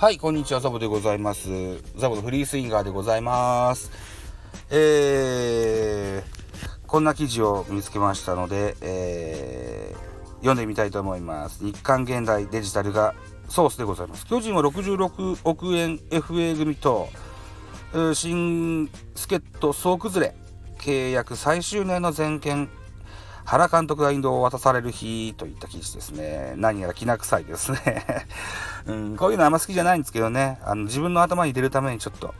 はい、こんにちは、ザボでございます。ザボのフリースインガーでございます。えー、こんな記事を見つけましたので、えー、読んでみたいと思います。日刊現代デジタルがソースでございます。巨人は66億円 FA 組と、新助っ人総崩れ、契約最終年の全権原監督が引導を渡される日といった記事ですね。何やらきな臭いですね。うん、こういうのあんま好きじゃないんですけどね。あの自分の頭に出るためにちょっと、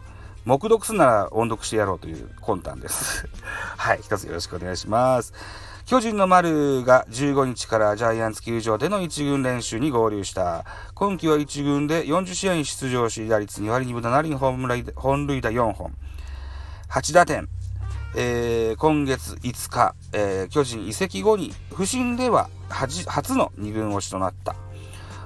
黙読するなら音読してやろうという魂胆です。はい、一つよろしくお願いします。巨人の丸が15日からジャイアンツ球場での1軍練習に合流した。今季は1軍で40試合に出場し、打率2割2分7厘、本塁打4本、8打点。えー今月5日、えー巨人移籍後に不振では初初の2軍落ちとなった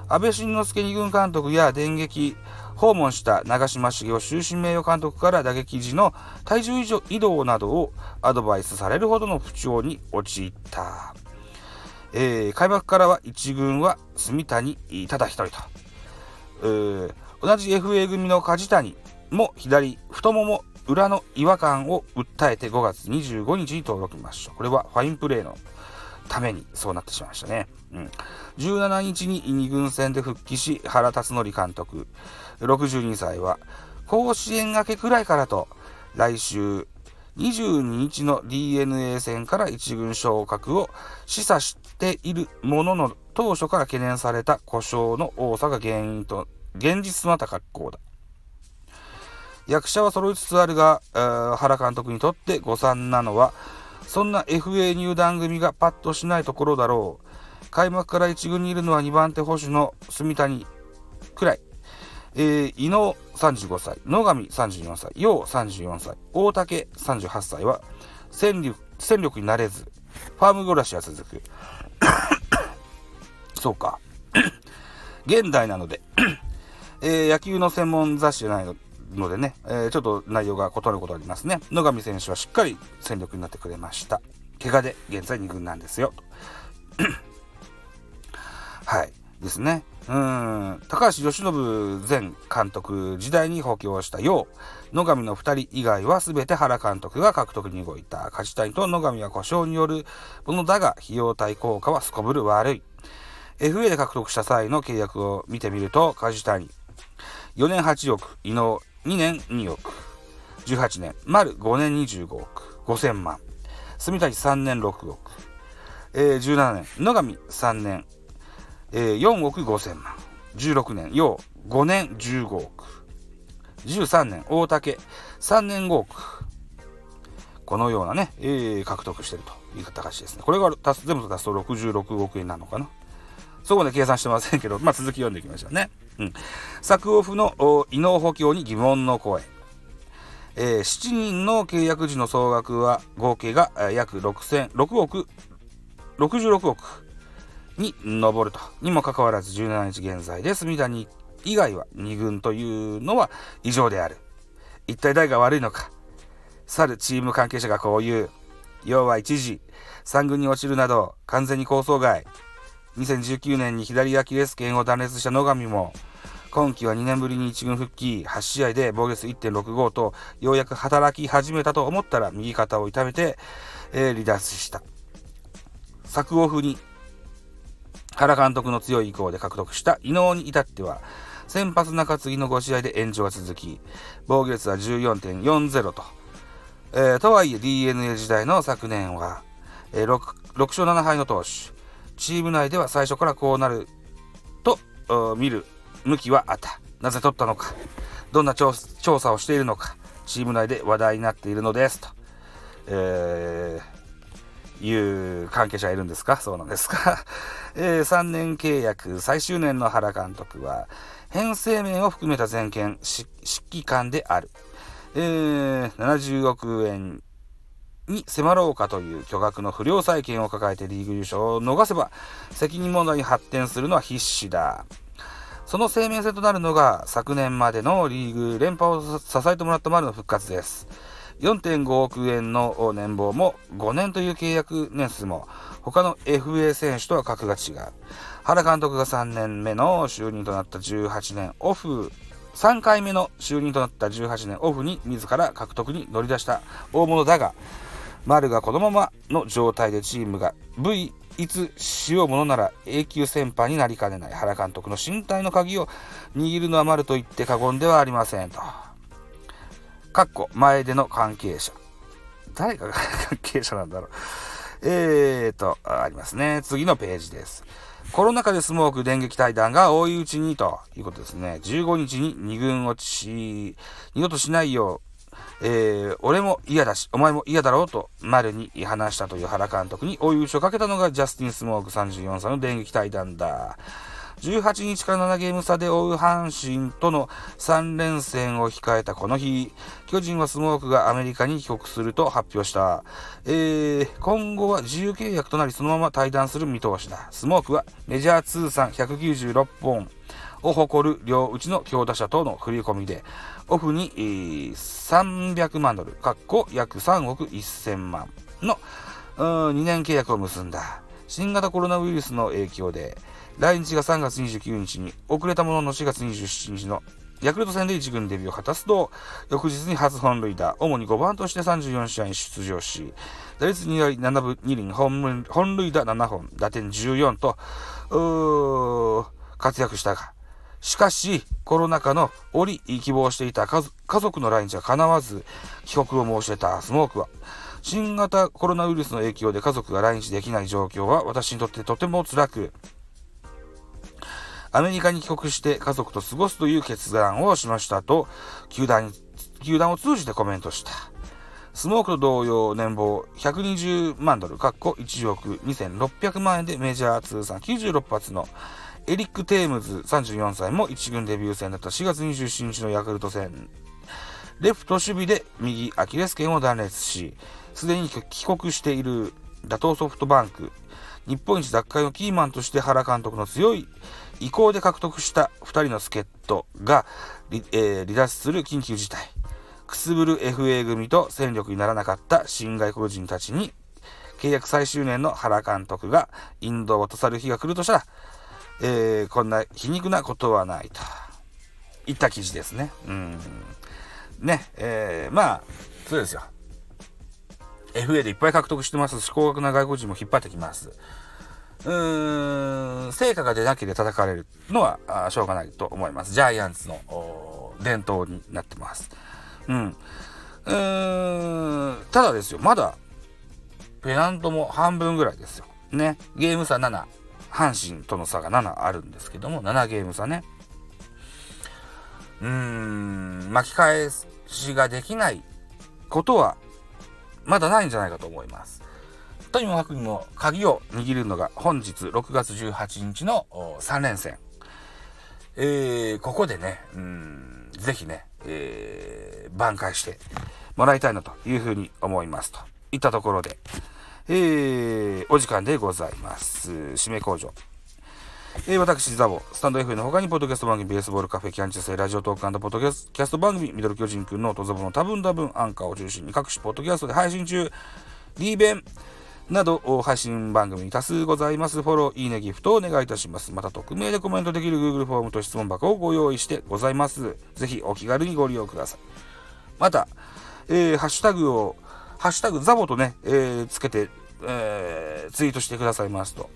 安倍晋之助2軍監督や電撃訪問した長嶋茂雄終身名誉監督から打撃時の体重移動移動などをアドバイスされるほどの不調に陥った、えー開幕からは1軍は住谷ただ一人と、えー同じ FA 組の梶谷も左太もも裏の違和感を訴えて5月25日に登録しました。これはファインプレーのためにそうなってしまいましたね。うん、17日に2軍戦で復帰し、原辰徳監督、62歳は、甲子園がけくらいからと、来週22日の DNA 戦から1軍昇格を示唆しているものの、当初から懸念された故障の多さが原因と、現実となった格好だ。役者は揃いつつあるが、原監督にとって誤算なのは、そんな FA 入団組がパッとしないところだろう。開幕から1軍にいるのは2番手捕手の住谷くらい。えー、伊野35歳、野上34歳、陽34歳、大竹38歳は戦力戦力になれず、ファーム暮らしは続く。そうか。現代なので、えー野球の専門雑誌じゃないののでね、えーちょっと内容が異なることありますね。野上選手はしっかり戦力になってくれました。怪我で現在2軍なんですよ。はい。ですね。うん。高橋由伸前監督時代に補強したよう、野上の2人以外は全て原監督が獲得に動いた。梶谷と野上は故障によるものだが、費用対効果はすこぶる悪い。FA で獲得した際の契約を見てみると、梶谷、4年8億、伊能2年2億、18年、丸。5年25億、5000万、住谷。3年6億、えー17年、野上。3年、えー4億。5000万、16年、陽。5年15億、13年、大竹。3年5億、このようなね、えー獲得しているという形ですね。これが足す全部足すと66億円なのかな。そこまで計算してませんけど、まあ、続き読んでいきましょうね。うん。オフの異能補強に疑問の声。えー7人の契約時の総額は合計が約6000 6億、66億に上ると。にもかかわらず17日現在で住谷以外は2軍というのは異常である。一体誰が悪いのか。去るチーム関係者がこう言う。要は一時、3軍に落ちるなど完全に構想外。2019年に左アキレス腱を断裂した野上も、今季は2年ぶりに1軍復帰、8試合で防御率1.65と、ようやく働き始めたと思ったら右肩を痛めて、えー離脱した。作オフに原監督の強い意向で獲得した伊能に至っては、先発中継ぎの5試合で延長が続き、防御率は14.40と、えーとはいえ DNA 時代の昨年は、えー 6, 6勝7敗の投手、チーム内では最初からこうなると見る向きはあった。なぜ取ったのか、どんな調査をしているのか、チーム内で話題になっているのですと。えーいう関係者いるんですか？そうなんですか、えー3年契約。最終年の原監督は編成面を含めた全権指揮官である、えー70億円に迫ろうかという巨額の不良債権を抱えてリーグ優勝を逃せば責任問題に発展するのは必至だその生命線となるのが昨年までのリーグ連覇を支えてもらった丸の復活です4.5億円の年俸も5年という契約年数も他の FA 選手とは格が違う。原監督が3年目の就任となった18年オフ3回目の就任となった18年オフに自ら獲得に乗り出した大物だが、丸がこのままの状態でチームが V いつしようものなら永久戦犯になりかねない原監督の身体の鍵を握るのは丸と言って過言ではありませんと。かっこ前での関係者。誰かが関係者なんだろう。えーと、ありますね。次のページです。コロナ禍でスモーク電撃対談が追い打ちにということですね。15日に2軍落ち、二度としないようえー、俺も嫌だし、お前も嫌だろうと、丸に話したという原監督に追い打ちをかけたのがジャスティン・スモーク34歳の電撃対談だ。18日から7ゲーム差で追う阪神との3連戦を控えたこの日、巨人はスモークがアメリカに帰国すると発表した。えー、今後は自由契約となりそのまま対談する見通しだ。スモークはメジャー通算196本を誇る両打ちの強打者との振り込みで、オフに、300万ドル、かっこ約3億1000万の2年契約を結んだ。新型コロナウイルスの影響で、来日が3月29日に、遅れたものの4月27日のヤクルト戦で1軍デビューを果たすと、翌日に初本塁打、主に5番として34試合に出場し、打率2割7分2厘、本塁打7本、打点14と、活躍したが、しかし、コロナ禍の折希望していた家族の来日は叶わず、帰国を申し出たスモークは、新型コロナウイルスの影響で家族が来日できない状況は私にとってとても辛く、アメリカに帰国して家族と過ごすという決断をしましたと、球団球団を通じてコメントした。スモークと同様年俸120万ドル、かっこ1億2600万円でメジャー通算96発のエリック・テームズ34歳も1軍デビュー戦だった4月27日のヤクルト戦。レフト守備で右アキレス腱を断裂し、すでに帰国している打倒ソフトバンク、日本一奪回のキーマンとして原監督の強い意向で獲得した2人の助っ人が、えー、離脱する緊急事態。くすぶる FA 組と戦力にならなかった新外国人たちに、契約最終年の原監督がインドを渡される日が来るとしたら、えー、こんな皮肉なことはないといった記事ですね。うん。ね、えー、まあ、そうですよ。FA でいっぱい獲得してますし、高額な外国人も引っ張ってきます。うーん、成果が出なければ叩かれるのはあしょうがないと思います。ジャイアンツの伝統になってます。うん。うーん、ただですよ、まだ、ペナントも半分ぐらいですよ。ね。ゲーム差7。阪神との差が7あるんですけども、7ゲーム差ね。うーん、巻き返しができないことは、まだないんじゃないかと思います。とにもかくにも鍵を握るのが本日6月18日の3連戦。えー、ここでね、うん、ぜひね、えー、挽回してもらいたいなというふうに思いますといったところで、えー、お時間でございます。締め工場。えー、私、ザボ、スタンド F の他に、ポッドキャスト番組、ベースボールカフェ、キャンチューラジオトークポッドキャスト番組、ミドル巨人くんのトザボの多分多分アンカーを中心に各種ポッドキャストで配信中、リーベンなど配信番組に多数ございます。フォロー、いいね、ギフトをお願いいたします。また、匿名でコメントできる Google フォームと質問箱をご用意してございます。ぜひお気軽にご利用ください。また、えー、ハッシュタグをハッシュタグザボとね、えー、つけて、えー、ツイートしてくださいますと、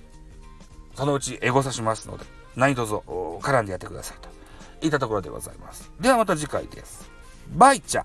そのうちエゴさしますので、何卒絡んでやってくださいといったところでございます。ではまた次回です。バイチャ